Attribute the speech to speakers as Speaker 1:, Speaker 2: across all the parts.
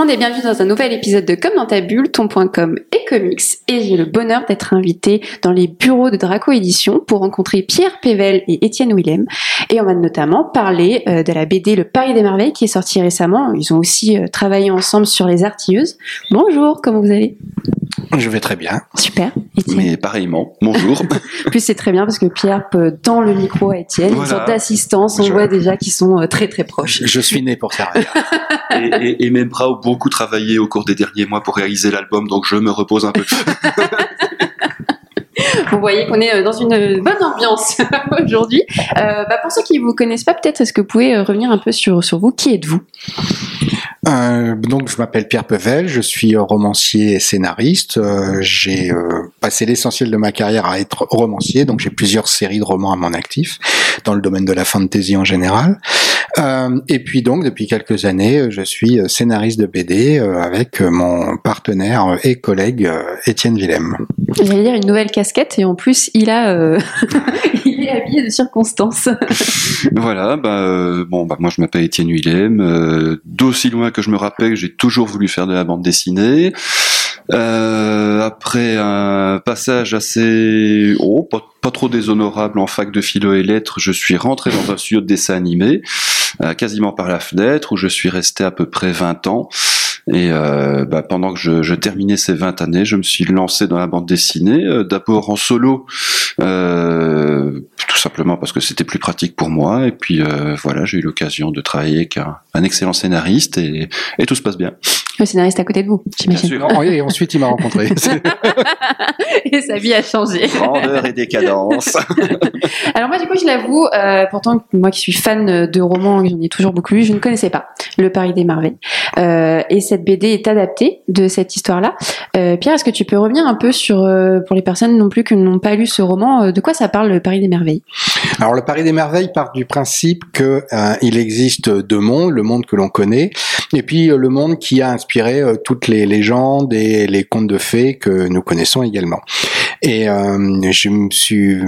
Speaker 1: Le monde et bienvenue dans un nouvel épisode de Comme dans ta bulle, ton.com et comics. Et j'ai le bonheur d'être invité dans les bureaux de Draco Édition pour rencontrer Pierre Pével et Étienne Willem. Et on va notamment parler euh, de la BD Le Paris des Merveilles qui est sortie récemment. Ils ont aussi euh, travaillé ensemble sur Les Artilleuses. Bonjour, comment vous allez?
Speaker 2: Je vais très bien.
Speaker 1: Super. Étienne?
Speaker 3: Mais pareillement, bonjour.
Speaker 1: En plus, c'est très bien parce que Pierre peut tend le micro à Étienne. Une
Speaker 3: Voilà.
Speaker 1: sorte d'assistance. On
Speaker 3: Je-
Speaker 1: voit déjà qu'ils sont euh, très très proches.
Speaker 2: Je suis né pour ça.
Speaker 3: et, et, et Membra a beaucoup travaillé au cours des derniers mois pour réaliser l'album, donc je me repose un peu.
Speaker 1: Vous voyez qu'on est euh, dans une bonne ambiance aujourd'hui. Euh, bah, pour ceux qui vous connaissent pas, peut-être est-ce que vous pouvez euh, revenir un peu sur, sur vous? Qui êtes-vous?
Speaker 2: Euh, donc, je m'appelle Pierre Pevel, je suis euh, romancier et scénariste. Euh, j'ai euh, passé l'essentiel de ma carrière à être romancier, donc j'ai plusieurs séries de romans à mon actif, dans le domaine de la fantasy en général. Euh, et puis donc, depuis quelques années, euh, je suis euh, scénariste de BD avec mon partenaire et collègue Étienne Willem.
Speaker 1: J'allais dire une nouvelle casquette et en plus il a, euh, il est habillé de circonstances.
Speaker 3: voilà, bah, euh, bon, bah, moi je m'appelle Étienne Willem. Euh, D'aussi loin que je me rappelle, j'ai toujours voulu faire de la bande dessinée. Euh, après un passage assez, oh, pas, pas trop déshonorable en fac de philo et lettres, je suis rentré dans un studio de dessin animé, euh, quasiment par la fenêtre, où je suis resté à peu près 20 ans. Et euh, bah, pendant que je, je terminais ces 20 années, je me suis lancé dans la bande dessinée, euh, d'abord en solo, euh, tout simplement parce que c'était plus pratique pour moi. Et puis euh, voilà, j'ai eu l'occasion de travailler avec un, un excellent scénariste et, et tout se passe bien.
Speaker 1: Le scénariste à côté de vous, j'imagine.
Speaker 2: Non, et ensuite, il m'a rencontré.
Speaker 1: Et sa vie a changé.
Speaker 3: Grandeur et décadence.
Speaker 1: Alors moi du coup je l'avoue, euh, pourtant moi qui suis fan de romans, j'en ai toujours beaucoup lu, je ne connaissais pas Le Paris des Merveilles. Euh, et cette BD est adaptée de cette histoire-là. Euh, Pierre, est-ce que tu peux revenir un peu sur, euh, pour les personnes non plus qui n'ont pas lu ce roman, euh, de quoi ça parle Le Paris des Merveilles?
Speaker 2: Alors le Paris des Merveilles part du principe que euh, il existe deux mondes, le monde que l'on connaît, et puis euh, le monde qui a euh, toutes les légendes et les contes de fées que nous connaissons également. Et euh, je me suis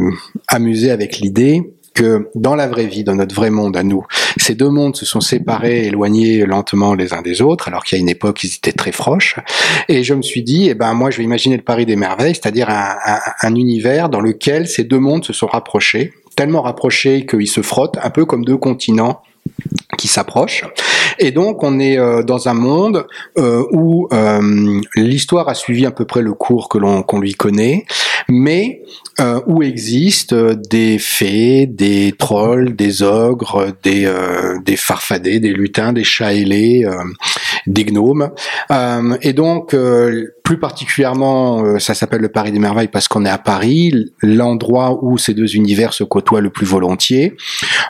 Speaker 2: amusé avec l'idée que dans la vraie vie, dans notre vrai monde à nous, ces deux mondes se sont séparés, éloignés lentement les uns des autres, alors qu'il y a une époque, ils étaient très proches. Et je me suis dit, eh ben moi, je vais imaginer le Paris des merveilles, c'est-à-dire un, un- un univers dans lequel ces deux mondes se sont rapprochés, tellement rapprochés qu'ils se frottent, un peu comme deux continents qui s'approchent. Et donc, on est euh, dans un monde euh, où euh, l'histoire a suivi à peu près le cours que l'on qu'on lui connaît, mais euh, où existent euh, des fées, des trolls, des ogres, des, euh, des farfadets, des lutins, des chats ailés, des gnomes. Euh, et donc, euh, plus particulièrement, euh, ça s'appelle le Paris des Merveilles parce qu'on est à Paris, l'endroit où ces deux univers se côtoient le plus volontiers.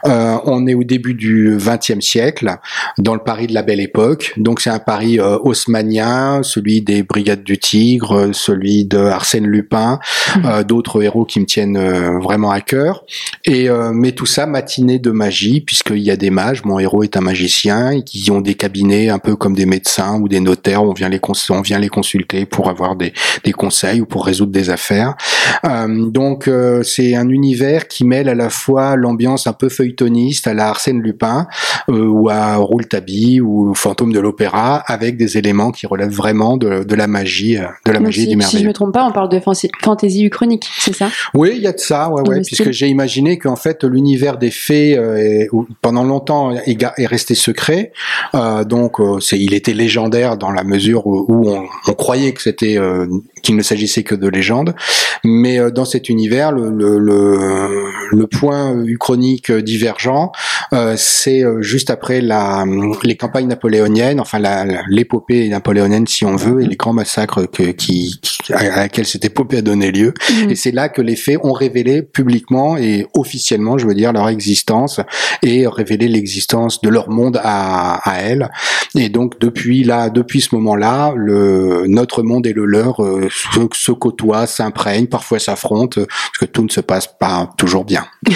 Speaker 2: On est au début du XXe siècle, dans le Paris de la Belle Époque. Donc c'est un Paris haussmannien, celui des Brigades du Tigre, celui de Arsène Lupin, euh, d'autres héros qui me tiennent vraiment à cœur. Et mais tout ça matiné de magie, puisqu'il y a des mages. Mon héros est un magicien, et qui ont des cabinets un peu comme des médecins ou des notaires. On vient les cons- on vient les consulter pour avoir des, des conseils ou pour résoudre des affaires. Euh, donc euh, c'est un univers qui mêle à la fois l'ambiance un peu feuilletoniste à la Arsène Lupin euh, ou à Rouletabille ou le Fantôme de l'Opéra avec des éléments qui relèvent vraiment de, de la magie, de la
Speaker 1: Donc,
Speaker 2: magie
Speaker 1: si,
Speaker 2: du
Speaker 1: si je
Speaker 2: merveilleux.
Speaker 1: me trompe pas, on parle de fantasy uchronique, c'est ça?
Speaker 2: Oui, il y a de ça, ouais, ouais, puisque j'ai imaginé qu'en fait l'univers des fées est- pendant longtemps est, resté secret. Donc c'est, il était légendaire dans la mesure où, on, croyait que c'était euh, qu'il ne s'agissait que de légendes. Mais euh, dans cet univers, le, point uchronique divergent, euh, c'est euh, juste après la, les campagnes napoléoniennes, enfin l'épopée napoléonienne si on veut, et les grands massacres que, qui, qui- à laquelle cette épopée a donné lieu.
Speaker 1: Mhm.
Speaker 2: Et c'est là que les faits ont révélé publiquement et officiellement, je veux dire, leur existence et révélé l'existence de leur monde à, à elles. Et donc depuis là, depuis ce moment-là, le notre monde et le leur euh, se, se côtoient, s'imprègnent, parfois s'affrontent, euh, parce que tout ne se passe pas toujours bien.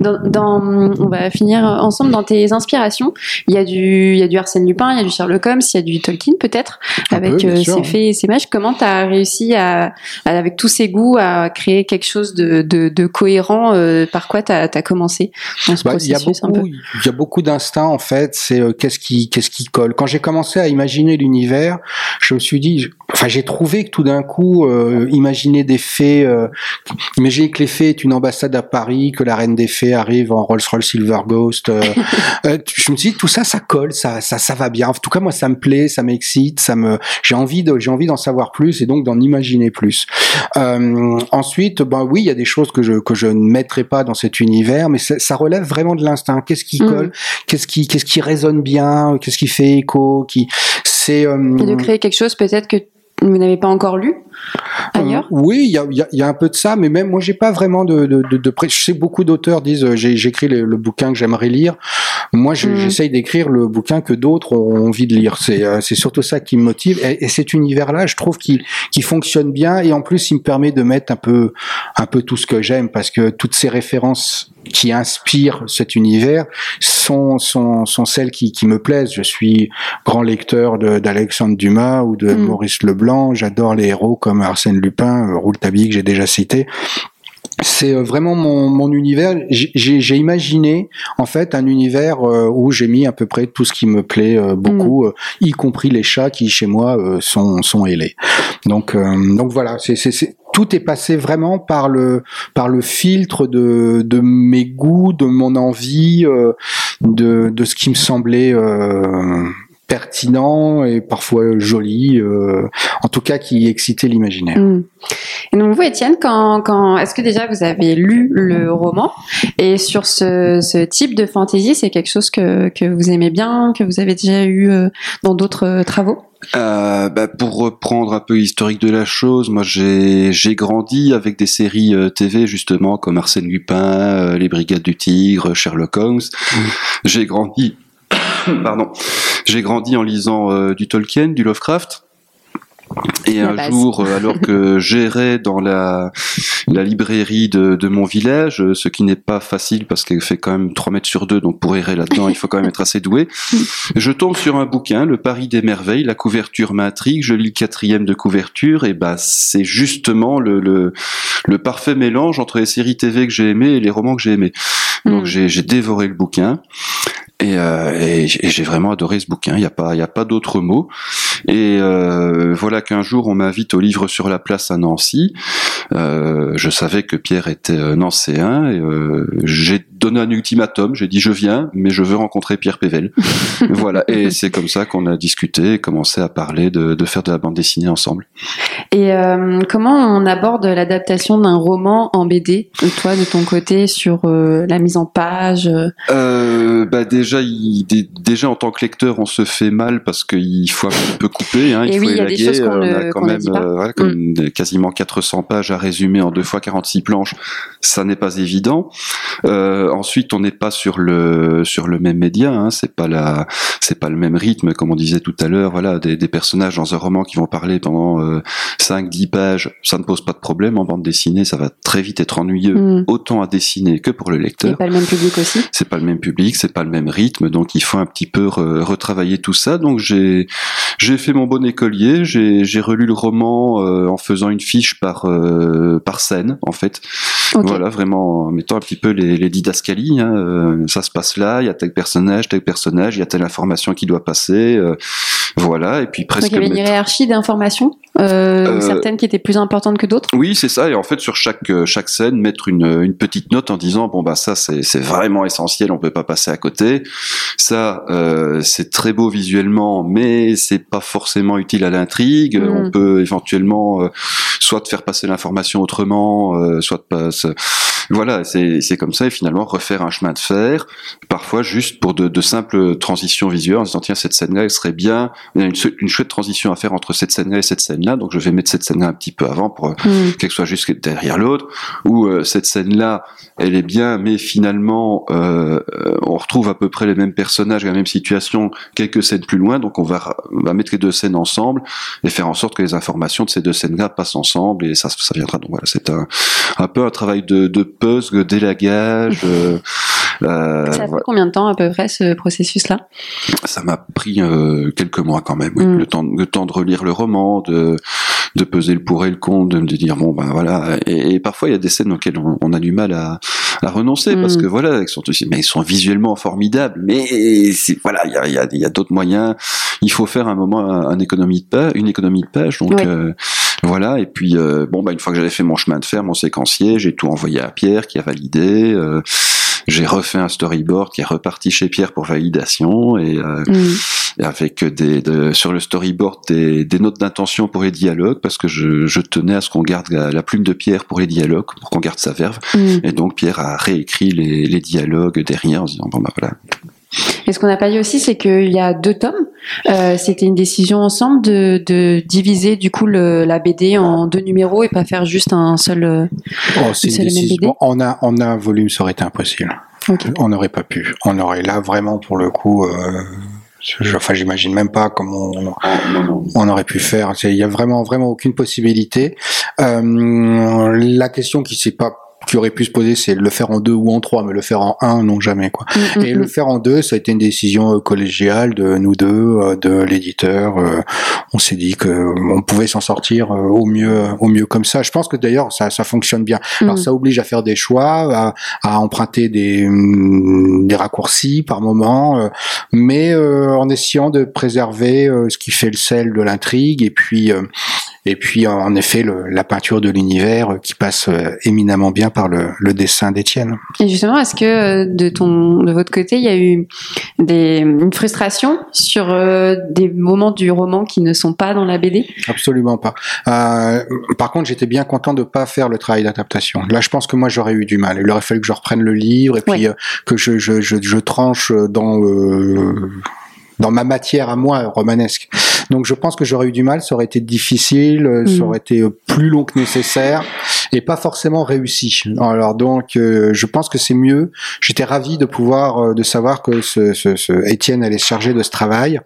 Speaker 1: Dans, dans, on va finir ensemble dans tes inspirations. Il y a du, il y a du Arsène Lupin, il y a du Sherlock Holmes, il y a du Tolkien peut-être, avec
Speaker 2: peu,
Speaker 1: euh, ses faits et ses mages. Comment tu as réussi à, à, avec tous ces goûts, à créer quelque chose de, de, de cohérent euh, Par quoi tu as, commencé dans ce
Speaker 2: Bah, il y a
Speaker 1: processus
Speaker 2: il y a beaucoup d'instincts en fait. C'est euh, qu'est-ce qui, qu'est-ce qui colle? Quand j'ai commencé à imaginer l'univers, je me suis dit, enfin, j'ai trouvé que tout d'un coup, euh, imaginer des fées, euh, imaginer que les fées est une ambassade à Paris, que la reine des fées arrive en Rolls-Royce Silver Ghost. euh, euh, je me suis dit, tout ça, ça colle, ça, ça, ça va bien. En tout cas, moi, ça me plaît, ça m'excite, ça me, j'ai envie de, j'ai envie d'en savoir plus et donc d'en imaginer plus. Euh, ensuite, ben oui, il y a des choses que je que je ne mettrai pas dans cet univers, mais ça, relève vraiment de l'instinct. Qu'est-ce qui
Speaker 1: Mhm.
Speaker 2: colle? Qu'est-ce qui qu'est-ce qui résonne bien? Qu'est-ce qui fait écho? Qui c'est euh,
Speaker 1: Et de créer quelque chose peut-être que vous n'avez pas encore lu ailleurs
Speaker 2: euh, oui, il y a, y, y un peu de ça, mais même moi, j'ai pas vraiment de, de, de, de pré- Je sais beaucoup d'auteurs disent, euh, j'écris le, le bouquin que j'aimerais lire. Moi, je-
Speaker 1: Mm.
Speaker 2: j'essaye d'écrire le bouquin que d'autres ont envie de lire. C'est euh, c'est surtout ça qui me motive. Et, et cet univers-là, je trouve qu'il qu'il fonctionne bien, et en plus, il me permet de mettre un peu un peu tout ce que j'aime, parce que toutes ces références qui inspirent cet univers sont sont, sont celles qui, qui me plaisent. Je suis grand lecteur d'Alexandre Dumas ou de
Speaker 1: Mm.
Speaker 2: Maurice Leblanc. J'adore les héros comme Arsène Lupin, euh, Rouletabille que j'ai déjà cité. C'est euh, vraiment mon, mon univers. J'ai- imaginé en fait un univers euh, où j'ai mis à peu près tout ce qui me plaît beaucoup, euh, y compris les chats qui chez moi sont sont ailés. Donc euh, donc voilà, c'est c'est c'est- tout est passé vraiment par le par le filtre de de mes goûts, de mon envie, euh, de de ce qui me semblait euh, pertinent et parfois joli, euh, en tout cas qui excitait l'imaginaire.
Speaker 1: Mm. Et donc vous, Étienne, quand, quand est-ce que déjà vous avez lu le roman? Et sur ce, ce type de fantaisie, c'est quelque chose que, que vous aimez bien, que vous avez déjà eu euh, dans d'autres euh, travaux?
Speaker 3: Euh, bah, pour reprendre un peu l'historique de la chose, moi j'ai j'ai grandi avec des séries euh, TV justement comme Arsène Lupin, euh, Les Brigades du Tigre, Sherlock Holmes. J'ai grandi, pardon, j'ai grandi en lisant euh, du Tolkien, du Lovecraft. Et
Speaker 1: La
Speaker 3: un
Speaker 1: base.
Speaker 3: jour, euh, alors que j'errais dans la, la librairie de, de mon village, ce qui n'est pas facile parce qu'elle fait quand même 3 mètres sur 2, donc pour errer là-dedans, il faut quand même être assez doué. Je tombe sur un bouquin, Le Paris des merveilles, la couverture m'intrigue, je lis le quatrième de couverture, et bah c'est justement le, le, le parfait mélange entre les séries TV que j'ai aimées et les romans que j'ai aimés. Donc
Speaker 1: Mm.
Speaker 3: j'ai j'ai dévoré le bouquin. Et, euh, et j'ai vraiment adoré ce bouquin. Il n'y a pas, il a pas d'autre mot. Et euh, voilà qu'un jour on m'invite au livre sur la place à Nancy. Euh, je savais que Pierre était euh, nancéen. Et, euh, j'ai donné un ultimatum. J'ai dit je viens, mais je veux rencontrer Pierre Pével. voilà. Et c'est comme ça qu'on a discuté et commencé à parler de, de faire de la bande dessinée ensemble.
Speaker 1: Et euh, comment on aborde l'adaptation d'un roman en BD, toi de ton côté, sur euh, la mise en page euh,
Speaker 3: bah déjà, il, déjà en tant que lecteur, on se fait mal parce qu'il faut un petit peu couper. Hein, il
Speaker 1: Et
Speaker 3: faut
Speaker 1: oui, il y a des
Speaker 3: élaguer. on
Speaker 1: ne-
Speaker 3: a quand même.
Speaker 1: Mm.
Speaker 3: quasiment 400 pages à résumer en deux fois 46 planches. Ça n'est pas évident. Euh, ensuite, on n'est pas sur le sur le même média. Hein, c'est pas la c'est pas le même rythme comme on disait tout à l'heure. Voilà, des, des personnages dans un roman qui vont parler pendant euh, 5-10 pages, ça ne pose pas de problème. En bande dessinée, ça va très vite être ennuyeux,
Speaker 1: hmm.
Speaker 3: autant à dessiner que pour le lecteur
Speaker 1: pas le même public aussi
Speaker 3: c'est pas le même public, c'est pas le même rythme, donc il faut un petit peu re- retravailler tout ça. Donc j'ai j'ai fait mon bon écolier, j'ai j'ai relu le roman euh, en faisant une fiche par euh, par scène en fait. Voilà, vraiment en mettant un petit peu les, les didascalies. Hein, euh, ça se passe là, il y a tel personnage, tel personnage, il y a telle information qui doit passer. Voilà, et puis
Speaker 1: Donc
Speaker 3: presque.
Speaker 1: il y avait une hiérarchie d'informations, euh,
Speaker 3: Euh,
Speaker 1: certaines qui étaient plus importantes que d'autres.
Speaker 3: Oui, c'est ça. Et en fait, sur chaque euh, chaque scène, mettre une, une petite note en disant bon bah ça c'est c'est vraiment essentiel, on peut pas passer à côté. Ça euh, c'est très beau visuellement, mais c'est pas forcément utile à l'intrigue.
Speaker 1: Mhm.
Speaker 3: On peut éventuellement euh, soit de faire passer l'information autrement, euh, soit de pas. Voilà, c'est comme ça et finalement refaire un chemin de fer, parfois juste pour de, de simples transitions visuelles en se disant tiens cette scène-là elle serait bien, il y a une, une chouette transition à faire entre cette scène-là et cette scène-là, donc je vais mettre cette scène-là un petit peu avant pour euh,
Speaker 1: Hmm.
Speaker 3: qu'elle soit juste derrière l'autre, ou euh, cette scène-là, elle est bien, mais finalement, euh, on retrouve à peu près les mêmes personnages, la même situation, quelques scènes plus loin, donc on va, on va mettre les deux scènes ensemble et faire en sorte que les informations de ces deux scènes-là passent ensemble, et ça, ça viendra. Donc voilà, c'est un, un peu un travail de, de puzzles, d'élagage. euh, euh,
Speaker 1: Ça a pris combien de temps à peu près ce processus-là?
Speaker 3: Ça m'a pris euh, quelques mois quand même, oui.
Speaker 1: Mm.
Speaker 3: le temps, le temps de relire le roman, de de peser le pour et le contre, de me dire bon ben voilà. Et, et parfois il y a des scènes auxquelles on, on a du mal à, à renoncer
Speaker 1: Mm.
Speaker 3: parce que voilà, ils sont mais ils sont visuellement formidables, mais voilà, il y a, il y a, il y a d'autres moyens. Il faut faire un moment un, un économie de page, une économie de page, donc. Euh, voilà, et puis euh, bon bah une fois que j'avais fait mon chemin de fer, mon séquencier, j'ai tout envoyé à Pierre qui a validé. euh, j'ai refait un storyboard qui est reparti chez Pierre pour validation et, euh,
Speaker 1: Mm.
Speaker 3: avec des de- sur le storyboard des, des notes d'intention pour les dialogues parce que je, je tenais à ce qu'on garde la, la plume de Pierre pour les dialogues pour qu'on garde sa verve
Speaker 1: Mm.
Speaker 3: et donc Pierre a réécrit les, les dialogues derrière en se disant bon bah voilà
Speaker 1: Et ce qu'on n'a pas dit aussi, c'est qu'il y a deux tomes. Euh, C'était une décision ensemble de, de diviser du coup le, la BD en deux numéros et pas faire juste un seul. euh,
Speaker 2: Oh, c'est une décision.
Speaker 1: BD
Speaker 2: En un, en un volume, ça aurait été impossible. On n'aurait pas pu. On aurait là vraiment pour le coup. Euh, je- enfin, j'imagine même pas comment on, on aurait pu faire. Il y a vraiment, vraiment aucune possibilité. Euh, la question qui s'est pas qui aurait pu se poser, c'est le faire en deux ou en trois, mais le faire en un, non jamais quoi.
Speaker 1: Mm,
Speaker 2: Et
Speaker 1: mm,
Speaker 2: le faire en deux, ça a été une décision euh, collégiale de nous deux, euh, de l'éditeur. euh, On s'est dit que on pouvait s'en sortir au mieux, au mieux comme ça. Je pense que d'ailleurs ça, ça fonctionne bien. Alors
Speaker 1: mm.
Speaker 2: ça oblige à faire des choix, à, à emprunter des, des raccourcis par moment, mais en essayant de préserver ce qui fait le sel de l'intrigue et puis et puis en effet le- la peinture de l'univers euh, qui passe euh, éminemment bien par le, le dessin d'Étienne.
Speaker 1: Et justement, est-ce que euh, de ton, de votre côté, il y a eu des, une frustration sur euh, des moments du roman qui ne sont pas dans la BD
Speaker 2: Absolument pas. Euh, par contre, j'étais bien content de pas faire le travail d'adaptation. Là, je pense que moi, j'aurais eu du mal. Il aurait fallu que je reprenne le livre et puis
Speaker 1: Ouais.
Speaker 2: euh, que je, je, je, je tranche dans euh, dans ma matière à moi romanesque. Donc, je pense que j'aurais eu du mal. Ça aurait été difficile. euh, Ça
Speaker 1: Mhm.
Speaker 2: aurait été euh, plus long que nécessaire et pas forcément réussi. Alors, donc, euh, je pense que c'est mieux. J'étais ravi de pouvoir euh, de savoir que ce, ce, ce Étienne allait se charger de ce travail.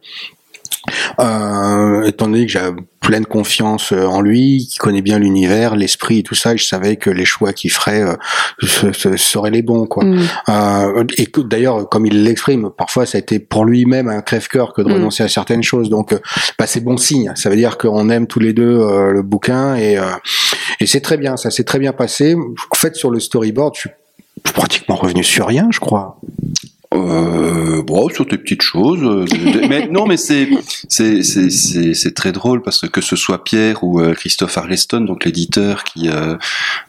Speaker 2: Euh, étant donné que j'ai pleine confiance euh, en lui, qui connaît bien l'univers, l'esprit et tout ça, je savais que les choix qu'il ferait euh, ce- ce- seraient les bons, quoi.
Speaker 1: Mm.
Speaker 2: Euh, et que, d'ailleurs, comme il l'exprime, parfois ça a été pour lui-même un crève-cœur que de
Speaker 1: Mm.
Speaker 2: renoncer à certaines choses. Donc, euh, bah, c'est bon signe. Ça veut dire qu'on aime tous les deux euh, le bouquin et euh, et c'est très bien. Ça s'est très bien passé. En fait, sur le storyboard, je suis pratiquement revenu sur rien, je crois.
Speaker 3: Euh, bon, sur des petites choses. euh, mais non, mais c'est c'est c'est c'est très drôle parce que que ce soit Pierre ou euh, Christophe Arleston, donc l'éditeur, qui euh,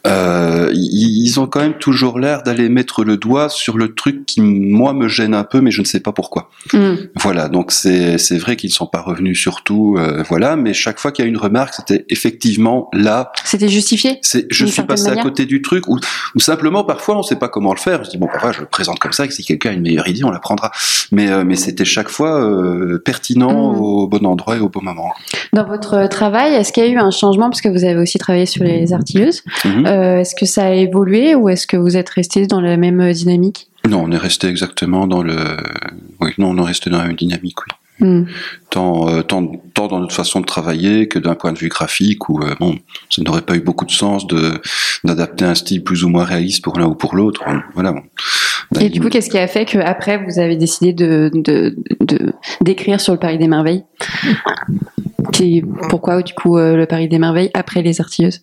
Speaker 3: euh, ils, ont quand même toujours l'air d'aller mettre le doigt sur le truc qui moi me gêne un peu, mais je ne sais pas pourquoi.
Speaker 1: Mm.
Speaker 3: Voilà, donc c'est c'est vrai qu'ils ne sont pas revenus sur tout, euh, voilà, mais chaque fois qu'il y a une remarque, c'était effectivement là
Speaker 1: C'était justifié
Speaker 3: c'est, je suis passé
Speaker 1: manière.
Speaker 3: à côté du truc, ou, ou simplement parfois on sait pas comment le faire. Se dit bon, bah, voilà, je le présente comme ça, que si quelqu'un a une meilleure idée, on la prendra. Mais, euh, mais c'était chaque fois euh, pertinent
Speaker 1: Mm.
Speaker 3: au bon endroit et au bon moment.
Speaker 1: Dans votre travail, est-ce qu'il y a eu un changement? Parce que vous avez aussi travaillé sur les artilleuses
Speaker 3: Mhm.
Speaker 1: Euh, Est-ce que ça a évolué ou est-ce que vous êtes resté dans la même euh, dynamique?
Speaker 3: Non, on est resté exactement dans le. Oui, non, on est resté dans la même dynamique, oui.
Speaker 1: Mm.
Speaker 3: Tant, euh, tant, tant dans notre façon de travailler que d'un point de vue graphique, où euh, bon, ça n'aurait pas eu beaucoup de sens de d'adapter un style plus ou moins réaliste pour l'un ou pour l'autre. Voilà. bon.
Speaker 1: Et du coup, qu'est-ce qui a fait qu'après, vous avez décidé de, d'écrire sur le Paris des Merveilles? Qui- Pourquoi, du coup, euh, le Paris des Merveilles après les artilleuses?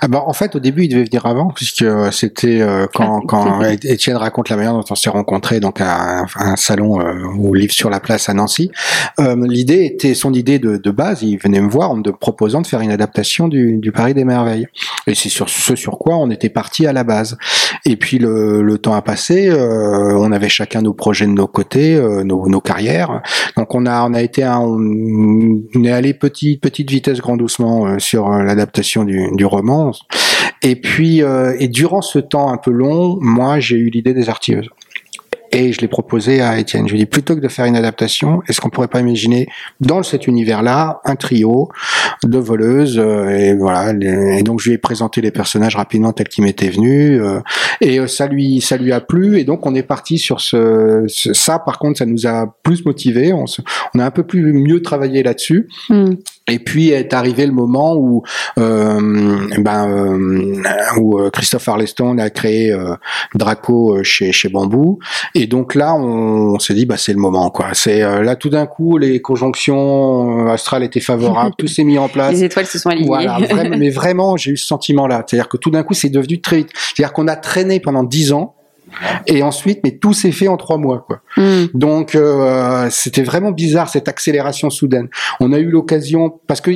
Speaker 2: Ah bah, en fait, au début, il devait venir avant, puisque euh, c'était euh, quand,
Speaker 1: Ah.
Speaker 2: quand Étienne raconte la manière dont on s'est rencontrés donc à un, à un salon euh, au livre sur la place à Nancy. L'idée était son idée de, de base. Il venait me voir en me proposant de faire une adaptation du, du Paris des merveilles. Et c'est sur ce sur quoi on était parti à la base. Et puis le, le temps a passé. on avait chacun nos projets de nos côtés, nos, nos carrières. Donc on a on a été un, on, est allé petit petite vitesse grand doucement euh, sur euh, l'adaptation du, roman. Et puis, euh, et durant ce temps un peu long, moi, j'ai eu l'idée des artilleuses. Et je l'ai proposé à Étienne. Je lui ai dit, plutôt que de faire une adaptation, est-ce qu'on pourrait pas imaginer, dans cet univers-là, un trio de voleuses, euh, et voilà. Et donc, je lui ai présenté les personnages rapidement tels qu'ils m'étaient venus, euh, et euh, ça lui, ça lui a plu, et donc on est parti sur ce, ça. Par contre, ça nous a plus motivé. On, se- on a un peu plus mieux travaillé là-dessus.
Speaker 1: Mm.
Speaker 2: Et puis est arrivé le moment où, euh, ben, euh, où euh, Christophe Arleston a créé euh, Draco chez, chez Bambou. Et donc là, on, s'est dit, bah, c'est le moment. quoi. C'est là tout d'un coup, les conjonctions astrales étaient favorables, tout s'est mis en place.
Speaker 1: Les étoiles se sont alignées.
Speaker 2: Voilà, vraiment, mais vraiment, j'ai eu ce sentiment-là. C'est-à-dire que tout d'un coup, c'est devenu très vite. C'est-à-dire qu'on a traîné pendant dix ans et ensuite, mais tout s'est fait en trois mois, quoi. Hmm. Donc, euh, c'était vraiment bizarre cette accélération soudaine. On a eu l'occasion parce que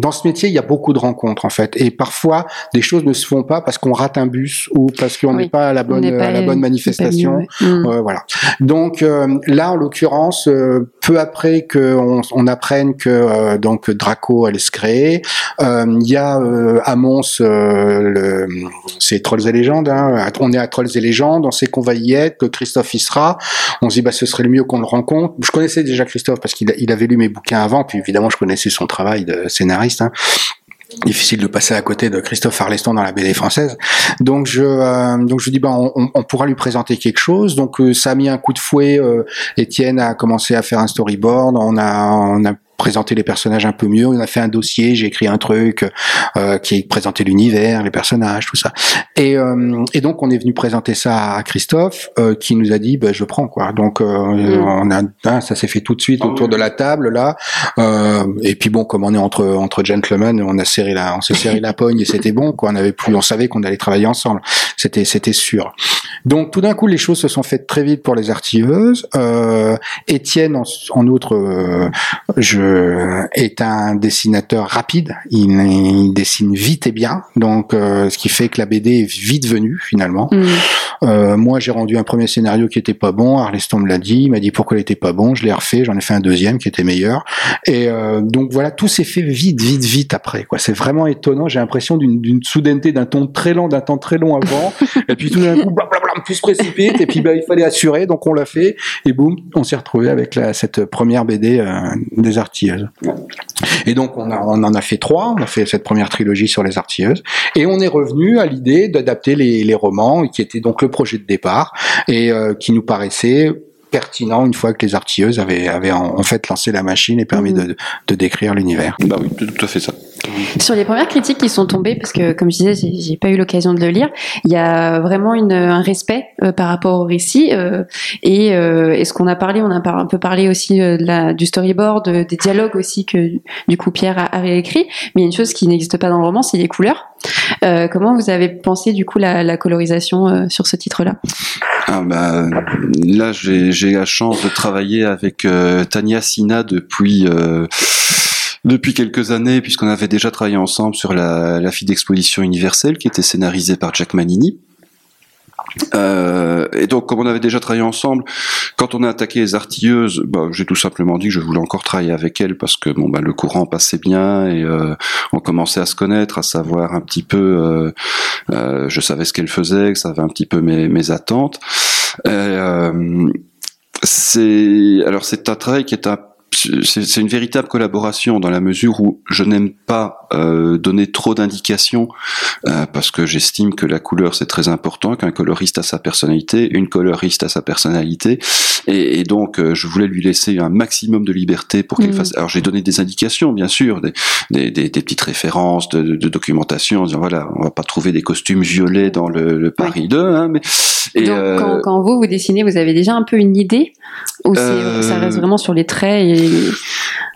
Speaker 2: dans ce métier, il y a beaucoup de rencontres en fait, et parfois des choses ne se font pas parce qu'on rate un bus ou parce qu'on n'est pas à la bonne à la bonne manifestation. Hmm. Euh, voilà. Donc euh, là, en l'occurrence, euh, peu après que on, apprenne que euh, donc Draco allait se créer, il y a à Mons, c'est Trolls et légendes. Hein, on est à Trolls et légendes, on sait qu'on va y être, que Christophe y sera. On se dit bah ce serait le mieux qu'on le rencontre. Je connaissais déjà Christophe parce qu'il il avait lu mes bouquins avant, puis évidemment je connaissais son travail de scénariste Hein. Difficile de passer à côté de Christophe Arleston dans la BD française. Donc je euh, donc je dis ben on, on, pourra lui présenter quelque chose. Donc euh, ça a mis un coup de fouet. Euh, Étienne a commencé à faire un storyboard. On a on a présenter les personnages un peu mieux. On a fait un dossier, j'ai écrit un truc euh, qui présentait l'univers, les personnages, tout ça. Et, euh, et, donc on est venu présenter ça à Christophe, euh, qui nous a dit, bah, je prends quoi. Donc euh, mm. on a, hein, ça s'est fait tout de suite ah autour de la table là. Euh, et puis bon, comme on est entre entre gentlemen, on a serré la, on s'est serré la pogne et c'était bon quoi. On avait plus, on savait qu'on allait travailler ensemble. C'était c'était sûr. Donc tout d'un coup, les choses se sont faites très vite pour les artilleuses. Euh, Étienne, en, en outre, je euh, est un dessinateur rapide. Il, dessine vite et bien, donc euh, ce qui fait que la BD est vite venue finalement. Mm. Euh, moi, j'ai rendu un premier scénario qui était pas bon. Arleston me l'a dit, il m'a dit pourquoi il était pas bon. Je l'ai refait, j'en ai fait un deuxième qui était meilleur. Et donc voilà, tout s'est fait vite, vite, vite après. Quoi, c'est vraiment étonnant. J'ai l'impression d'une soudaineté, d'un ton très lent, d'un temps très long avant, et puis tout d'un coup, blablabla, se précipite. Et puis bah, il fallait assurer, donc on l'a fait. Et boum, on s'est retrouvé avec la, cette première BD des artistes et donc on, en a fait trois, on a fait cette première trilogie sur les artilleuses, et on est revenu à l'idée d'adapter les, romans, qui était donc le projet de départ, et euh, qui nous paraissait pertinent une fois que les artilleuses avaient, en, fait lancé la machine et permis mmh. de, décrire l'univers.
Speaker 3: Bah oui, tout à fait ça.
Speaker 1: Sur les premières critiques qui sont tombées, parce que comme je disais, j'ai pas eu l'occasion de le lire, il y a vraiment une, un respect euh, par rapport au récit. Euh, et, euh, ce qu'on a parlé, on a un peu parlé aussi de la, du storyboard, des dialogues aussi que du coup Pierre a, réécrit. Mais il y a une chose qui n'existe pas dans le roman, c'est les couleurs. Comment vous avez pensé du coup la, colorisation sur ce titre-là?
Speaker 3: Ah bah, Là, j'ai la chance de travailler avec Tania Sina depuis depuis quelques années, puisqu'on avait déjà travaillé ensemble sur la, la fille d'exposition universelle qui était scénarisée par Jack Manini. Euh, et donc, comme on avait déjà travaillé ensemble, quand on a attaqué les artilleuses, bah, j'ai tout simplement dit que je voulais encore travailler avec elles parce que bon, bah, le courant passait bien et euh, on commençait à se connaître, à savoir un petit peu. Euh, euh je savais ce qu'elle faisait, que ça avait un petit peu mes, mes attentes. Euh, c'est alors c'est un travail qui est un c'est une véritable collaboration dans la mesure où je n'aime pas euh, donner trop d'indications euh, parce que j'estime que la couleur c'est très important, qu'un coloriste a sa personnalité, une coloriste a sa personnalité, et, et donc euh, je voulais lui laisser un maximum de liberté pour qu'elle mmh. fasse. Alors j'ai donné des indications, bien sûr, des, des, des, des petites références de, de, documentation, en disant voilà, on va pas trouver des costumes violets dans le, le Paris 2, hein, mais
Speaker 1: et donc euh, quand, quand, vous vous dessinez, vous avez déjà un peu une idée ou ça reste vraiment sur les traits et...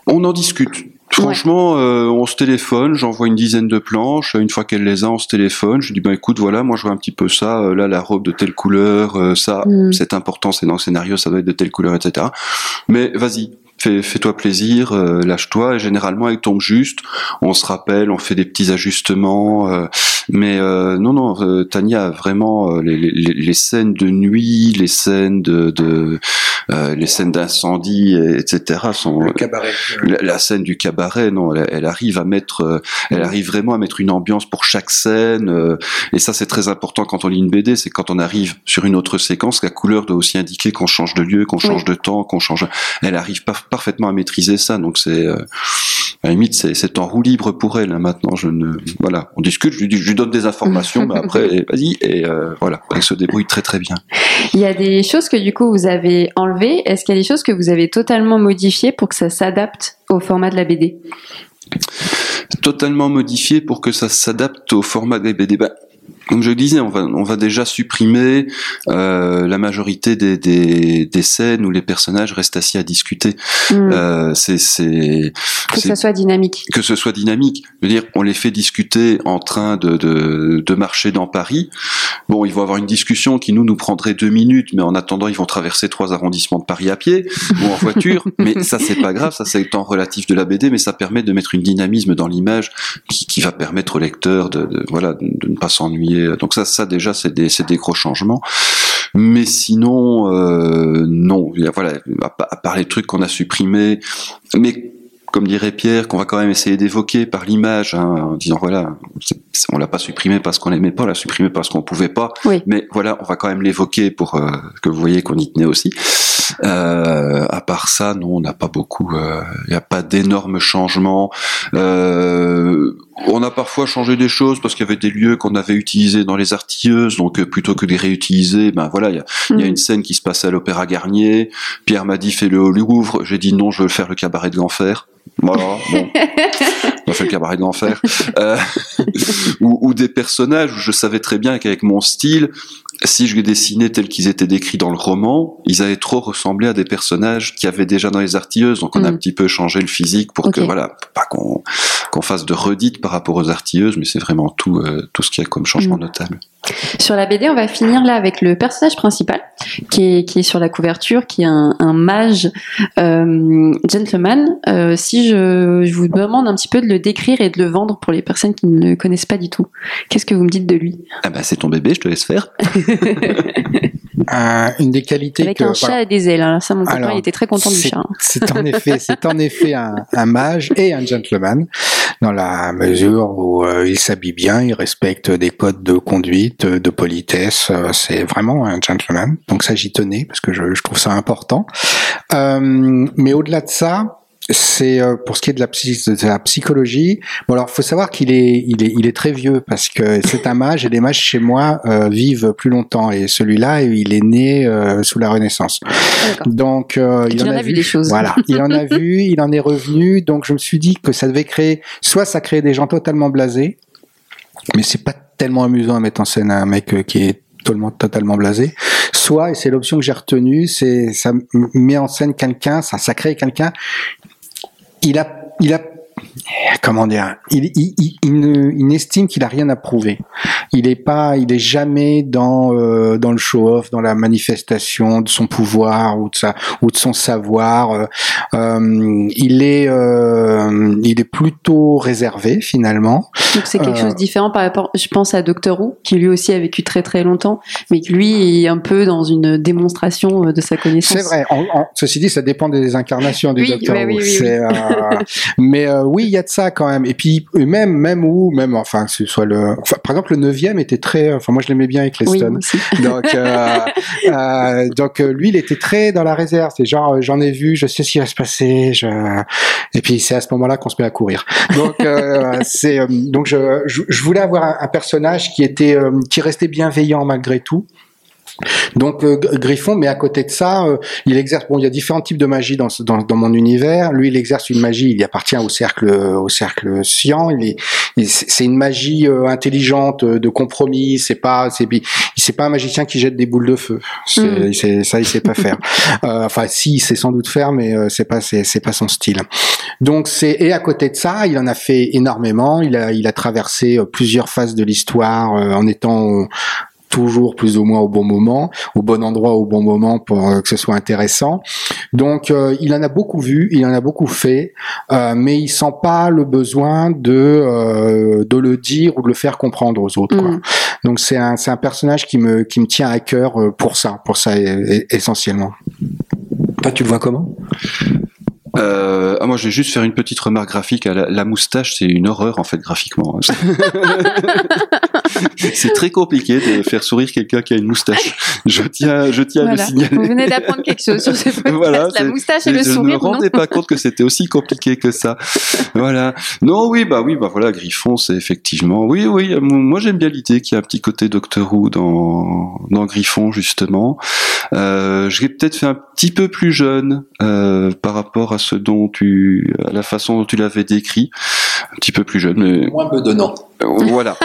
Speaker 3: On en discute. Franchement, euh, on se téléphone, j'envoie une dizaine de planches. Une fois qu'elle les a, on se téléphone. Je dis bah écoute, voilà, moi je vois un petit peu ça. Euh, là, la robe de telle couleur, euh, ça, mm. c'est important, c'est dans le scénario, ça doit être de telle couleur, etc. Mais vas-y, fais, toi plaisir, lâche-toi. Et généralement, elle tombe juste. On se rappelle, on fait des petits ajustements. mais non, non, Tania a vraiment les, les, les, scènes de nuit, les scènes de, de euh, les scènes d'incendie, etc. Sont
Speaker 2: le cabaret.
Speaker 3: La, scène du cabaret, non, elle, arrive à mettre, euh, elle arrive vraiment à mettre une ambiance pour chaque scène. Euh, et ça, c'est très important quand on lit une BD, c'est quand on arrive sur une autre séquence, la couleur doit aussi indiquer qu'on change de lieu, qu'on change de temps, qu'on change. Elle arrive parfaitement à maîtriser ça, donc c'est à la limite, c'est en roue libre pour elle. Hein, maintenant, je ne, voilà, on discute, je lui, je lui donne des informations, mais après, vas-y, et voilà, elle se débrouille très très bien.
Speaker 1: Il y a des choses que du coup vous avez enlevées. Est-ce qu'il y a des choses que vous avez totalement modifiées pour que ça s'adapte au format de la BD
Speaker 3: totalement modifié pour que ça s'adapte au format des BD. Bah, comme je le disais, on va, on va déjà supprimer euh, la majorité des, des, des, scènes où les personnages restent assis à discuter.
Speaker 1: Mm.
Speaker 3: Euh, c'est, c'est,
Speaker 1: que ça soit dynamique.
Speaker 3: que ce soit dynamique. Je veux dire, on les fait discuter en train de, de, de marcher dans Paris. Bon, ils vont avoir une discussion qui nous nous prendrait deux minutes, mais en attendant, ils vont traverser trois arrondissements de Paris à pied ou en voiture. mais ça, c'est pas grave, ça c'est le temps relatif de la BD, mais ça permet de mettre une dynamisme dans l'image qui, qui va permettre au lecteur de, de- voilà de, de ne pas s'ennuyer. Donc ça, ça déjà, c'est des, gros changements. Mais sinon, euh, non. Voilà, à, pa- à part les trucs qu'on a supprimés, mais comme dirait Pierre, qu'on va quand même essayer d'évoquer par l'image, hein, en disant voilà, on l'a pas supprimé parce qu'on l'aimait pas, on l'a supprimé parce qu'on pouvait pas.
Speaker 1: Oui.
Speaker 3: Mais voilà, on va quand même l'évoquer pour euh, que vous voyez qu'on y tenait aussi. Euh, à part ça, non, on n'a pas beaucoup. euh, Il n'y a pas d'énormes changements. Euh, on a parfois changé des choses parce qu'il y avait des lieux qu'on avait utilisés dans les artilleuses, donc euh, plutôt que de les réutiliser, ben voilà, il y a, y a
Speaker 1: Mm.
Speaker 3: une scène qui se passait à l'Opéra Garnier. Pierre m'a dit fais-le au Louvre. J'ai dit non, je veux le faire le cabaret de l'enfer. Voilà, bon. On a fait le cabaret de l'enfer. Euh, ou, des personnages où je savais très bien qu'avec mon style, si je les dessinais tels qu'ils étaient décrits dans le roman, ils allaient trop ressembler à des personnages qui avaient déjà dans les artilleuses. Donc on a
Speaker 1: Mm.
Speaker 3: un petit peu changé le physique pour que voilà, pas qu'on qu'on fasse de redites par rapport aux artilleuses, mais c'est vraiment tout euh, tout ce qu'il y a comme changement
Speaker 1: Mm.
Speaker 3: notable.
Speaker 1: Sur la BD, on va finir là avec le personnage principal qui est, qui est sur la couverture, qui est un, un mage euh, gentleman. Euh, si je, je vous demande un petit peu de le décrire et de le vendre pour les personnes qui ne le connaissent pas du tout, qu'est-ce que vous me dites de lui?
Speaker 3: Ah bah c'est ton bébé, je te laisse faire.
Speaker 2: Euh, une des qualités
Speaker 1: Avec
Speaker 2: que
Speaker 1: un chat et des ailes. hein. Ça, mon copain,
Speaker 2: Alors,
Speaker 1: il était très content du chat. hein.
Speaker 2: C'est en effet, c'est en effet un, un mage et un gentleman dans la mesure où euh, il s'habille bien, il respecte des codes de conduite, euh, de politesse. euh, c'est vraiment un gentleman. Donc ça, j'y tenais parce que je, je trouve ça important. Euh, mais au-delà de ça. C'est euh, pour ce qui est de la, psy- de la psychologie. Bon alors, faut savoir qu'il est, il est, il est très vieux parce que c'est un mage et les mages chez moi euh, vivent plus longtemps et celui-là, il est né euh, sous la Renaissance. Donc, euh, il
Speaker 1: Il
Speaker 2: en
Speaker 1: en
Speaker 2: a,
Speaker 1: a vu des choses.
Speaker 2: Voilà, il en a vu, il en est revenu. Donc, je me suis dit que ça devait créer, soit ça crée des gens totalement blasés, mais c'est pas tellement amusant à mettre en scène un mec euh, qui est totalement, totalement blasé. Soit, et c'est l'option que j'ai retenue, c'est ça met en scène quelqu'un, ça, ça crée quelqu'un. Il a, il a comment dire, il, il, il, il ne- il n'estime qu'il a rien à prouver. Il est pas, il est jamais dans euh, dans le show-off, dans la manifestation de son pouvoir ou de sa ou de son savoir. Euh, euh, il est euh, il est plutôt réservé finalement.
Speaker 1: Donc c'est quelque
Speaker 2: Euh,
Speaker 1: chose de différent par rapport, je pense à Doctor Who, qui lui aussi a vécu très très longtemps, mais qui lui est un peu dans une démonstration de sa connaissance.
Speaker 2: C'est vrai. En- en- ceci dit, ça dépend des incarnations du
Speaker 1: Oui,
Speaker 2: Docteur
Speaker 1: oui,
Speaker 2: Who.
Speaker 1: oui, oui.
Speaker 2: Mais euh, oui, il y a de ça quand même. Et puis même même où même enfin que ce soit le enfin, par exemple le neuvième était très enfin moi je l'aimais bien avec
Speaker 1: Oui.
Speaker 2: Donc, euh, euh, donc euh, lui, il était très dans la réserve. C'est genre, j'en ai vu, je sais ce qui va se passer. Je... Et puis c'est à ce moment-là qu'on se met à courir. Donc, euh, c'est donc je, je, je voulais avoir un, un personnage qui était qui restait bienveillant malgré tout. Donc euh, Griffon, mais à côté de ça, euh, il exerce. Bon, il y a différents types de magie dans, dans, dans mon univers. Lui, il exerce une magie. Il appartient au cercle au cercle sciant. Il est, il- c'est une magie euh, intelligente, euh, de compromis. C'est pas, c'est, c'est pas un magicien qui jette des boules de feu. C'est,
Speaker 1: Mm.
Speaker 2: c'est- ça, il sait pas faire. Euh, enfin, si, il sait sans doute faire, mais euh, c'est pas, c'est, c'est pas son style. Donc c'est et à côté de ça, il en a fait énormément. Il a, il a traversé euh, plusieurs phases de l'histoire euh, en étant euh, toujours plus ou moins au bon moment, au bon endroit, au bon moment pour euh, que ce soit intéressant. Donc euh, il en a beaucoup vu, il en a beaucoup fait, euh, mais il sent pas le besoin de euh, de le dire ou de le faire comprendre aux autres. Quoi.
Speaker 1: Mm.
Speaker 2: Donc c'est un c'est un personnage qui me qui me tient à cœur euh, pour ça, pour ça e- e- essentiellement. Toi, tu le vois comment?
Speaker 3: Euh, ah, moi, je vais juste faire une petite remarque graphique. La, la moustache, c'est une horreur en fait graphiquement. c'est très compliqué de faire sourire quelqu'un qui a une moustache. Je tiens, je tiens à le signaler.
Speaker 1: Vous venez d'apprendre quelque chose sur ce podcast.
Speaker 3: Voilà,
Speaker 1: la moustache et le
Speaker 3: je ne me
Speaker 1: sourire,
Speaker 3: rendais pas compte que c'était aussi compliqué que ça. Voilà. Non, oui, bah oui, bah voilà, Griffon, c'est effectivement. Oui, oui. Moi, j'aime bien l'idée qu'il y a un petit côté Doctor Who dans dans Griffon justement. Euh, je l'ai peut-être fait un petit peu plus jeune euh, par rapport à ce dont tu, à la façon dont tu l'avais décrit, un petit peu plus jeune. Mais...
Speaker 2: Moins bedonnant.
Speaker 3: Euh, voilà.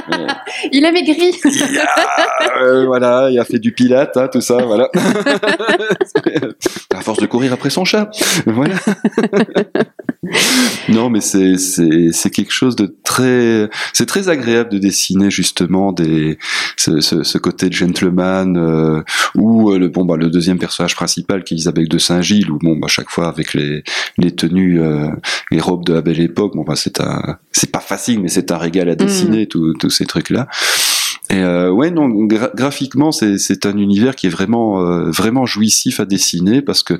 Speaker 1: il avait gris.
Speaker 3: euh, voilà, il a fait du pilate, hein, tout ça, voilà. à force de courir après son chat. Voilà. non, mais c'est quelque chose de très c'est très agréable de dessiner justement des ce, ce, ce côté de gentleman euh, ou le bon bah le deuxième personnage principal qui est Isabelle de Saint-Gilles où bon bah chaque fois avec les les tenues euh, les robes de la belle époque bon bah c'est un c'est pas facile mais c'est un régal à dessiner
Speaker 1: Mm.
Speaker 3: Tous tous ces trucs là. Et euh, ouais, non, gra- graphiquement, c'est c'est un univers qui est vraiment euh, vraiment jouissif à dessiner parce que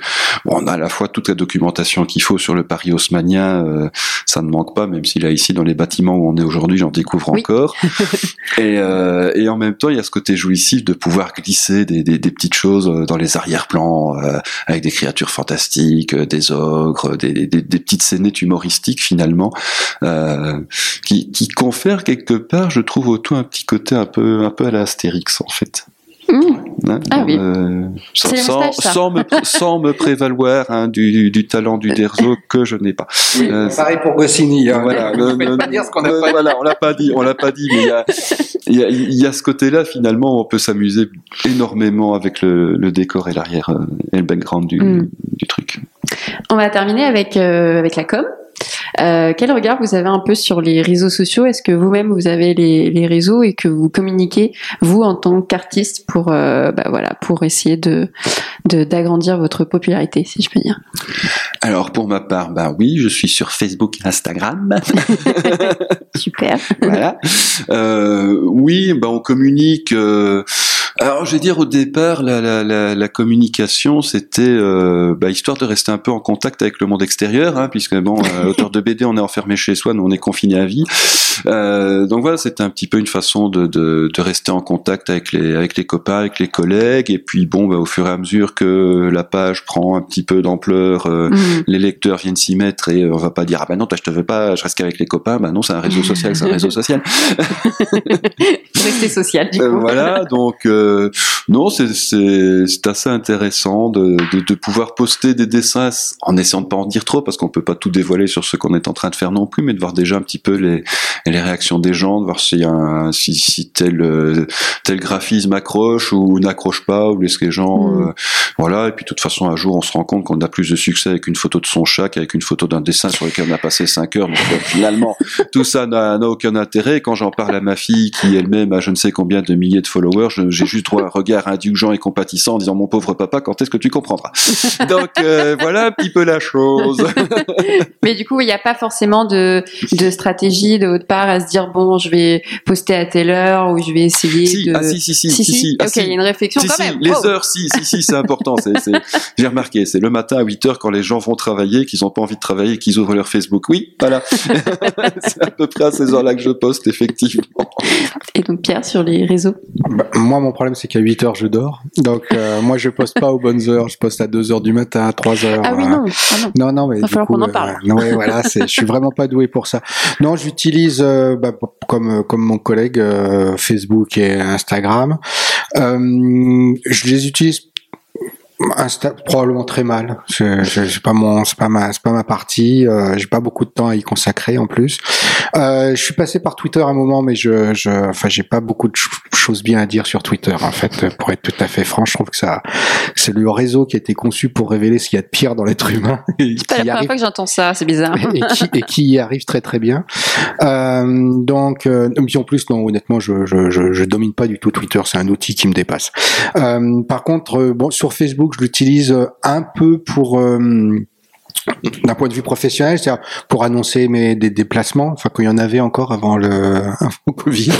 Speaker 3: bon, on a à la fois toute la documentation qu'il faut sur le Paris haussmanien, euh, ça ne manque pas, même si là ici dans les bâtiments où on est aujourd'hui, j'en découvre
Speaker 1: Oui.
Speaker 3: encore. et, euh, et en même temps, il y a ce côté jouissif de pouvoir glisser des, des, des petites choses euh, dans les arrière-plans euh, avec des créatures fantastiques, des ogres, des, des, des petites scénettes humoristiques finalement euh, qui, qui confèrent quelque part, je trouve, au tout un petit côté un peu un peu à la Astérix en fait.
Speaker 1: Mmh.
Speaker 3: Hein,
Speaker 1: Ah oui.
Speaker 3: euh, sans, sans, me, sans me prévaloir hein, du, du talent du Derzo que je n'ai pas. Euh,
Speaker 2: Pareil pour Goscinny. hein.
Speaker 3: voilà,
Speaker 2: On
Speaker 3: ne-
Speaker 2: pas dire ce qu'on pas
Speaker 3: voilà, on l'a pas dit, on l'a pas dit, mais il y a, il y y a ce côté-là finalement, on peut s'amuser énormément avec le, le décor et l'arrière euh, et le background du,
Speaker 1: Mm.
Speaker 3: du truc.
Speaker 1: On va terminer avec euh, avec la com. Euh, quel regard vous avez un peu sur les réseaux sociaux? Est-ce que vous-même vous avez les, les réseaux et que vous communiquez vous en tant qu'artiste pour euh, bah voilà pour essayer de de- d'agrandir votre popularité si je peux dire?
Speaker 3: Alors pour ma part, bah oui, je suis sur Facebook, Instagram.
Speaker 1: Super.
Speaker 3: voilà. Euh, oui, bah on communique. Euh, alors, je vais dire au départ, la, la, la, communication, c'était euh, bah, histoire de rester un peu en contact avec le monde extérieur, hein, puisque bon, euh, auteur de BD, on est enfermé chez soi, nous on est confiné à vie. Euh, donc voilà, c'était un petit peu une façon de, de, de rester en contact avec les avec les copains, avec les collègues, et puis bon, bah, au fur et à mesure que la page prend un petit peu d'ampleur. euh,
Speaker 1: Mm.
Speaker 3: les lecteurs viennent s'y mettre et on va pas dire ah bah non toi je te veux pas je reste qu'avec les copains bah non c'est un réseau social c'est un réseau social
Speaker 1: rester social du
Speaker 3: Euh,
Speaker 1: coup.
Speaker 3: voilà donc euh, non c'est c'est c'est assez intéressant de, de de pouvoir poster des dessins en essayant de pas en dire trop parce qu'on peut pas tout dévoiler sur ce qu'on est en train de faire non plus mais de voir déjà un petit peu les les réactions des gens de voir si un si, si tel euh, tel graphisme accroche ou n'accroche pas ou laisse les gens
Speaker 1: Mm.
Speaker 3: euh, voilà et puis de toute façon un jour on se rend compte qu'on a plus de succès avec une photo de son chat qu'avec une photo d'un dessin sur lequel on a passé 5 heures donc euh, finalement tout ça n'a aucun intérêt. Quand j'en parle à ma fille, qui elle-même a je ne sais combien de milliers de followers, j'ai juste droit à un regard indulgent et compatissant en disant mon pauvre papa, quand est-ce que tu comprendras Donc euh, voilà un petit peu la chose.
Speaker 1: Mais du coup, il n'y a pas forcément de, de stratégie de votre part à se dire bon, je vais poster à telle heure ou je vais essayer
Speaker 3: si,
Speaker 1: de.
Speaker 3: ah si, si, si,
Speaker 1: si,
Speaker 3: si, si, ah,
Speaker 1: ok,
Speaker 3: si.
Speaker 1: il y a une réflexion
Speaker 3: Si,
Speaker 1: quand
Speaker 3: si,
Speaker 1: même.
Speaker 3: les
Speaker 1: Oh.
Speaker 3: heures, si, si, si, c'est important. C'est, c'est, j'ai remarqué, c'est le matin à 8 heures quand les gens vont travailler, qu'ils n'ont pas envie de travailler, qu'ils ouvrent leur Facebook. Oui, voilà. c'est à peu près à ces heures-là que je poste, effectivement.
Speaker 1: Et donc Pierre sur les réseaux.
Speaker 2: Bah, moi, mon problème, c'est qu'à 8 heures, je dors. Donc, euh, moi, je poste pas aux bonnes heures. Je poste à 2 heures du matin, à 3 heures.
Speaker 1: Ah oui
Speaker 2: euh,
Speaker 1: non. Ah non.
Speaker 2: Non, non, mais
Speaker 1: Va
Speaker 2: du
Speaker 1: falloir
Speaker 2: coup,
Speaker 1: qu'on en
Speaker 2: euh,
Speaker 1: parle.
Speaker 2: ouais, voilà, c'est, je suis vraiment pas doué pour ça. Non, j'utilise euh, bah, comme euh, comme mon collègue euh, Facebook et Instagram. Je les utilise Insta, probablement très mal. Je, je, c'est pas mon, c'est pas ma, c'est pas ma partie. Euh, j'ai pas beaucoup de temps à y consacrer en plus. Euh, je suis passé par Twitter un moment, mais je, je, enfin, j'ai pas beaucoup de ch- choses bien à dire sur Twitter. En fait, pour être tout à fait franc, je trouve que ça, c'est le réseau qui a été conçu pour révéler ce qu'il y a de pire dans l'être humain.
Speaker 1: C'est pas la première fois que j'entends ça, c'est bizarre.
Speaker 2: et qui, et qui y arrive très très bien. Euh, donc, euh, en plus, non, honnêtement, je, je, je, je domine pas du tout Twitter. C'est un outil qui me dépasse. Euh, par contre, euh, bon, sur Facebook, je l'utilise euh, un peu pour euh, d'un point de vue professionnel, c'est-à-dire pour annoncer mes des déplacements, enfin qu'il y en avait encore avant le, avant le Covid.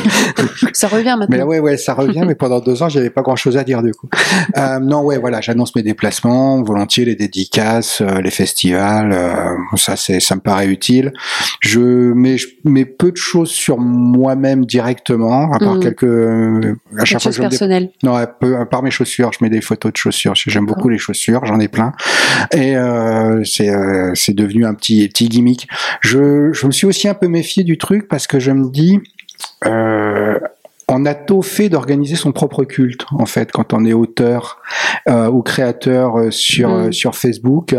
Speaker 1: Ça revient
Speaker 2: Mais
Speaker 1: maintenant.
Speaker 2: là, ouais, ouais, ça revient, mais pendant deux ans, j'avais pas grand-chose à dire du coup. Euh, non, ouais, voilà, j'annonce mes déplacements, volontiers les dédicaces, euh, les festivals, euh, ça, c'est, ça me paraît utile. Je mets, je mets peu de choses sur moi-même directement, à part
Speaker 1: Mhm.
Speaker 2: quelques, à chaque fois que je me dé-
Speaker 1: personnel.
Speaker 2: non, à, peu, à part mes chaussures, je mets des photos de chaussures. J'aime beaucoup les chaussures, j'en ai plein. Et euh, c'est euh, c'est devenu un petit petit gimmick. Je je me suis aussi un peu méfié du truc parce que je me dis. Euh, on a tôt fait d'organiser son propre culte en fait quand on est auteur euh, ou créateur euh, sur
Speaker 1: Mm.
Speaker 2: euh, sur Facebook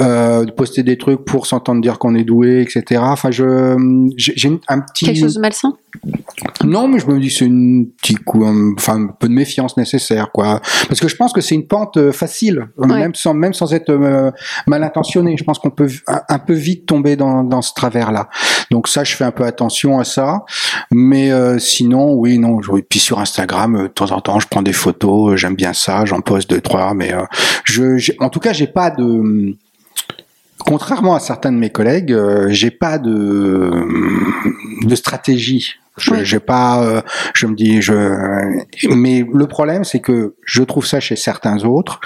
Speaker 2: euh, de poster des trucs pour s'entendre dire qu'on est doué etc enfin je j'ai j'ai un petit
Speaker 1: Quelque chose de malsain?
Speaker 2: Non mais je me dis c'est une petit coup enfin un peu de méfiance nécessaire quoi. Parce que je pense que c'est une pente euh, facile
Speaker 1: Ouais.
Speaker 2: même sans même sans être euh, mal intentionné. Je pense qu'on peut un, un peu vite tomber dans dans ce travers là donc ça je fais un peu attention à ça. Mais euh, sinon, oui, non. Et puis sur Instagram, euh, de temps en temps, je prends des photos. euh, J'aime bien ça. J'en poste deux, trois. Mais euh, je, en tout cas, j'ai pas de. Contrairement à certains de mes collègues, j'ai pas de de stratégie. Je, j'ai pas. euh, je me dis. Je. Mais le problème, c'est que je trouve ça chez certains autres,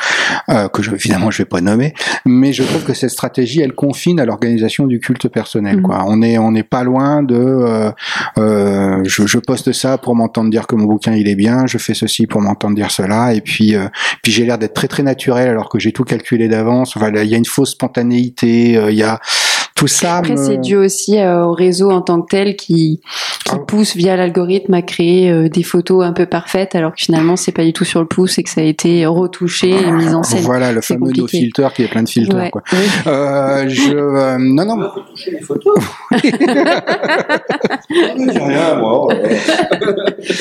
Speaker 2: euh, que je, évidemment je vais pas nommer, mais je trouve que cette stratégie, elle confine à l'organisation du culte personnel.
Speaker 1: Mhm.
Speaker 2: Quoi. On est on n'est pas loin de. euh, euh, je, je poste ça pour m'entendre dire que mon bouquin il est bien, je fais ceci pour m'entendre dire cela, et puis euh, puis j'ai l'air d'être très très naturel alors que j'ai tout calculé d'avance. Enfin, il y a une fausse spontanéité, euh, il y a tout ça.
Speaker 1: Après,
Speaker 2: me-
Speaker 1: c'est dû aussi euh, au réseau en tant que tel qui, qui
Speaker 2: Ah.
Speaker 1: pousse via l'algorithme à créer euh, des photos un peu parfaites, alors que finalement, c'est pas du tout sur le pouce et que ça a été retouché et mis en scène.
Speaker 2: Voilà le fameux no filter qui est plein de filtres.
Speaker 1: Ouais.
Speaker 2: Quoi.
Speaker 1: Oui.
Speaker 2: Euh, je euh, non non.
Speaker 3: rien, moi.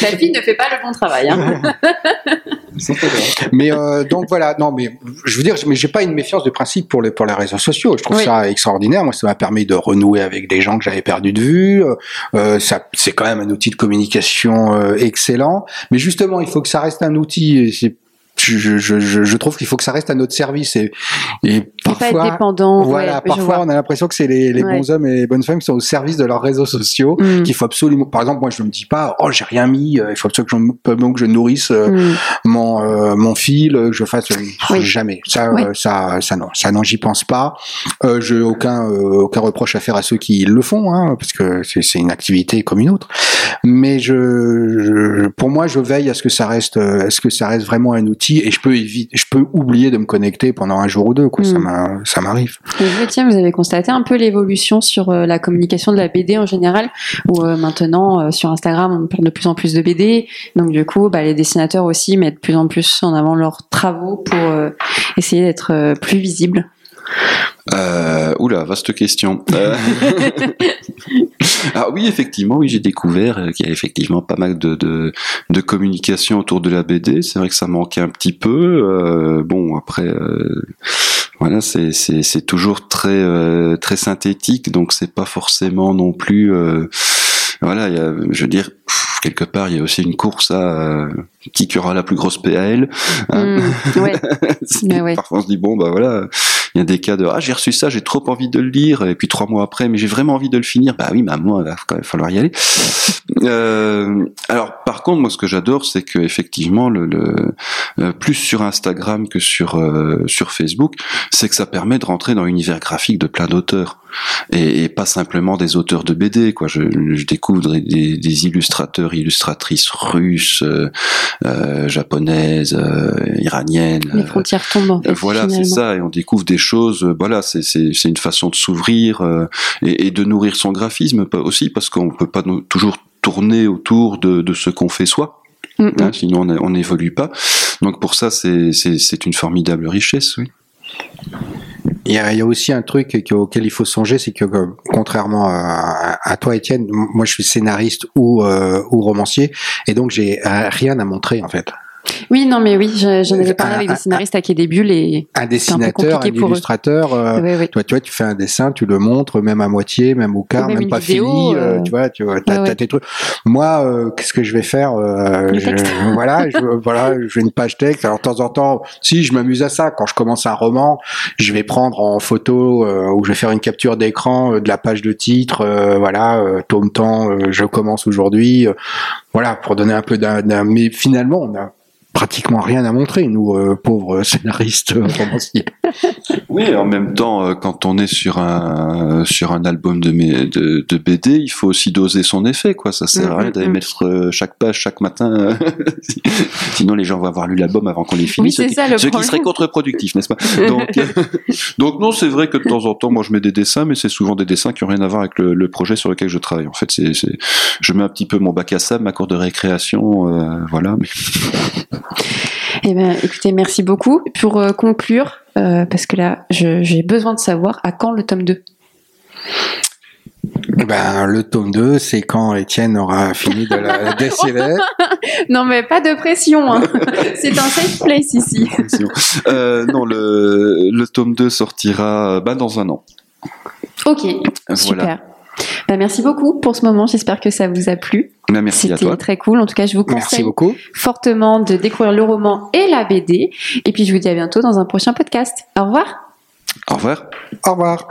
Speaker 1: La fille ne fait pas le bon travail. Hein.
Speaker 2: Mais euh, donc voilà, non, mais je veux dire, mais j'ai pas une méfiance de principe pour les pour les réseaux sociaux. Je trouve
Speaker 1: Oui.
Speaker 2: ça extraordinaire. Moi, ça m'a permis de renouer avec des gens que j'avais perdu de vue. Euh, ça, c'est quand même un outil de communication euh, excellent. Mais justement, il faut que ça reste un outil. c'est- je, je, je, je trouve qu'il faut que ça reste à notre service et, et
Speaker 1: Et pas être
Speaker 2: parfois.
Speaker 1: dépendant.
Speaker 2: Voilà,
Speaker 1: ouais,
Speaker 2: parfois on a l'impression que c'est les, les
Speaker 1: Ouais.
Speaker 2: bons hommes et les bonnes femmes qui sont au service de leurs réseaux sociaux,
Speaker 1: Mm.
Speaker 2: qu'il faut absolument. Par exemple, moi je me dis pas, oh j'ai rien mis, euh, il faut absolument que je nourrisse euh,
Speaker 1: Mm.
Speaker 2: mon euh, mon fil, que je fasse
Speaker 1: Oui.
Speaker 2: jamais. Ça,
Speaker 1: Oui.
Speaker 2: ça, ça non, ça non, j'y pense pas. Euh, j'ai aucun euh, aucun reproche à faire à ceux qui le font, hein, parce que c'est une activité comme une autre. Mais je, je- pour moi, je veille à ce que ça reste, à ce que ça reste vraiment un outil, et je peux éviter, je peux oublier de me connecter pendant un jour ou deux, quoi. Ça
Speaker 1: Mm.
Speaker 2: m'a- ça m'arrive.
Speaker 1: Tiens, vous avez constaté un peu l'évolution sur euh, la communication de la BD en général, où euh, maintenant euh, sur Instagram on parle de plus en plus de BD, donc du coup bah, les dessinateurs aussi mettent de plus en plus en avant leurs travaux pour euh, essayer d'être plus visibles.
Speaker 3: Euh, oula, vaste question. Euh, ah oui, effectivement, oui, j'ai découvert euh, qu'il y a effectivement pas mal de, de, de communication autour de la BD. C'est vrai que ça manquait un petit peu. Euh, bon, après, voilà, c'est toujours très très synthétique, donc c'est pas forcément non plus. voilà, il y a, je veux dire, quelque part, il y a aussi une course à euh, qui aura la plus grosse PAL. hein.
Speaker 1: Mm, Ouais, ouais.
Speaker 3: Parfois on se dit bon bah voilà, il y a des cas de ah j'ai reçu ça, j'ai trop envie de le lire et puis trois mois après mais j'ai vraiment envie de le finir. Bah oui, mais moi il va quand même falloir y aller. Euh, alors par contre moi ce que j'adore c'est que effectivement le, le euh, plus sur Instagram que sur euh, sur Facebook, c'est que ça permet de rentrer dans l'univers graphique de plein d'auteurs et, et pas simplement des auteurs de BD quoi. Je, je découvre des, des illustrateurs, illustratrices russes, euh, euh, japonaises, euh, iraniennes.
Speaker 1: Les frontières tombent en fait,
Speaker 3: Voilà, c'est ça, et on découvre des choses. Voilà, c'est une façon de s'ouvrir et, et de nourrir son graphisme aussi, parce qu'on peut pas toujours tourner autour de, de ce qu'on fait soi.
Speaker 1: Mm, mm.
Speaker 3: hein, sinon, on n'évolue pas. Donc pour ça, c'est une formidable richesse, oui.
Speaker 2: Il y, a, y a aussi un truc que- auquel il faut songer, c'est que euh, contrairement à, toi, Étienne, moi je suis scénariste ou, euh, ou romancier, et donc j'ai euh, rien à montrer en fait.
Speaker 1: Oui, non, mais oui, je- j'en avais parlé
Speaker 2: Un-
Speaker 1: avec
Speaker 2: un-
Speaker 1: des scénaristes à Quai des Bulles et
Speaker 2: Un dessinateur, un
Speaker 1: eux.
Speaker 2: illustrateur, euh,
Speaker 1: ouais, ouais.
Speaker 2: toi, tu vois, tu fais un dessin, tu le montres, même à moitié, même au quart,
Speaker 1: même
Speaker 2: pas
Speaker 1: vidéo,
Speaker 2: fini, euh,
Speaker 1: euh,
Speaker 2: tu vois, tu vois, t'as,
Speaker 1: ouais,
Speaker 2: tes trucs. Moi, euh, qu'est-ce que je vais faire euh, je-. Voilà, je, voilà, je fais une page texte. Alors de temps en temps, si je m'amuse à ça, quand je commence un roman, je vais prendre en photo euh, ou je vais faire une capture d'écran euh, de la page de titre, euh, voilà, euh, tome temps, euh, je commence aujourd'hui, euh, voilà, pour donner un peu d'un- mais finalement, on a pratiquement rien à montrer, nous euh, pauvres scénaristes euh, romanciers.
Speaker 3: Oui, en même temps, euh, quand on est sur un sur un album de, mes- de, de BD, il faut aussi doser son effet, quoi. Ça sert à
Speaker 1: Mm,
Speaker 3: rien
Speaker 1: mm,
Speaker 3: d'aller
Speaker 1: mm.
Speaker 3: mettre chaque page chaque matin. Sinon, les gens vont avoir lu l'album avant qu'on les finisse.
Speaker 1: Oui,
Speaker 3: ce
Speaker 1: c'est
Speaker 3: qui,
Speaker 1: ça, le
Speaker 3: ce qui serait contre-productif, n'est-ce pas? Donc, donc non, c'est vrai que de temps en temps, moi, je mets des dessins, mais c'est souvent des dessins qui ont rien à voir avec le, le projet sur lequel je travaille. En fait, c'est, c'est- je mets un petit peu mon bac à sable, ma cour de récréation, euh, voilà. Mais
Speaker 1: Eh ben, écoutez, merci beaucoup. Pour euh, conclure, euh, parce que là, j'ai besoin de savoir à quand le tome 2
Speaker 2: Eh ben, le tome 2, c'est quand Étienne aura fini de la dessiner.
Speaker 1: Non, mais pas de pression. hein. C'est un safe place ici.
Speaker 3: Euh, non, le, le tome 2 sortira bah, dans un an.
Speaker 1: Ok,
Speaker 3: Voilà.
Speaker 1: super. Bah, merci beaucoup pour ce moment. J'espère que ça vous a plu.
Speaker 3: Bah, merci à
Speaker 1: C'était
Speaker 3: toi.
Speaker 1: très cool. En tout cas, je vous
Speaker 2: Merci
Speaker 1: conseille
Speaker 2: beaucoup.
Speaker 1: fortement de découvrir le roman et la BD. Et puis, je vous dis à bientôt dans un prochain podcast. Au revoir.
Speaker 3: Au revoir.
Speaker 2: Au revoir.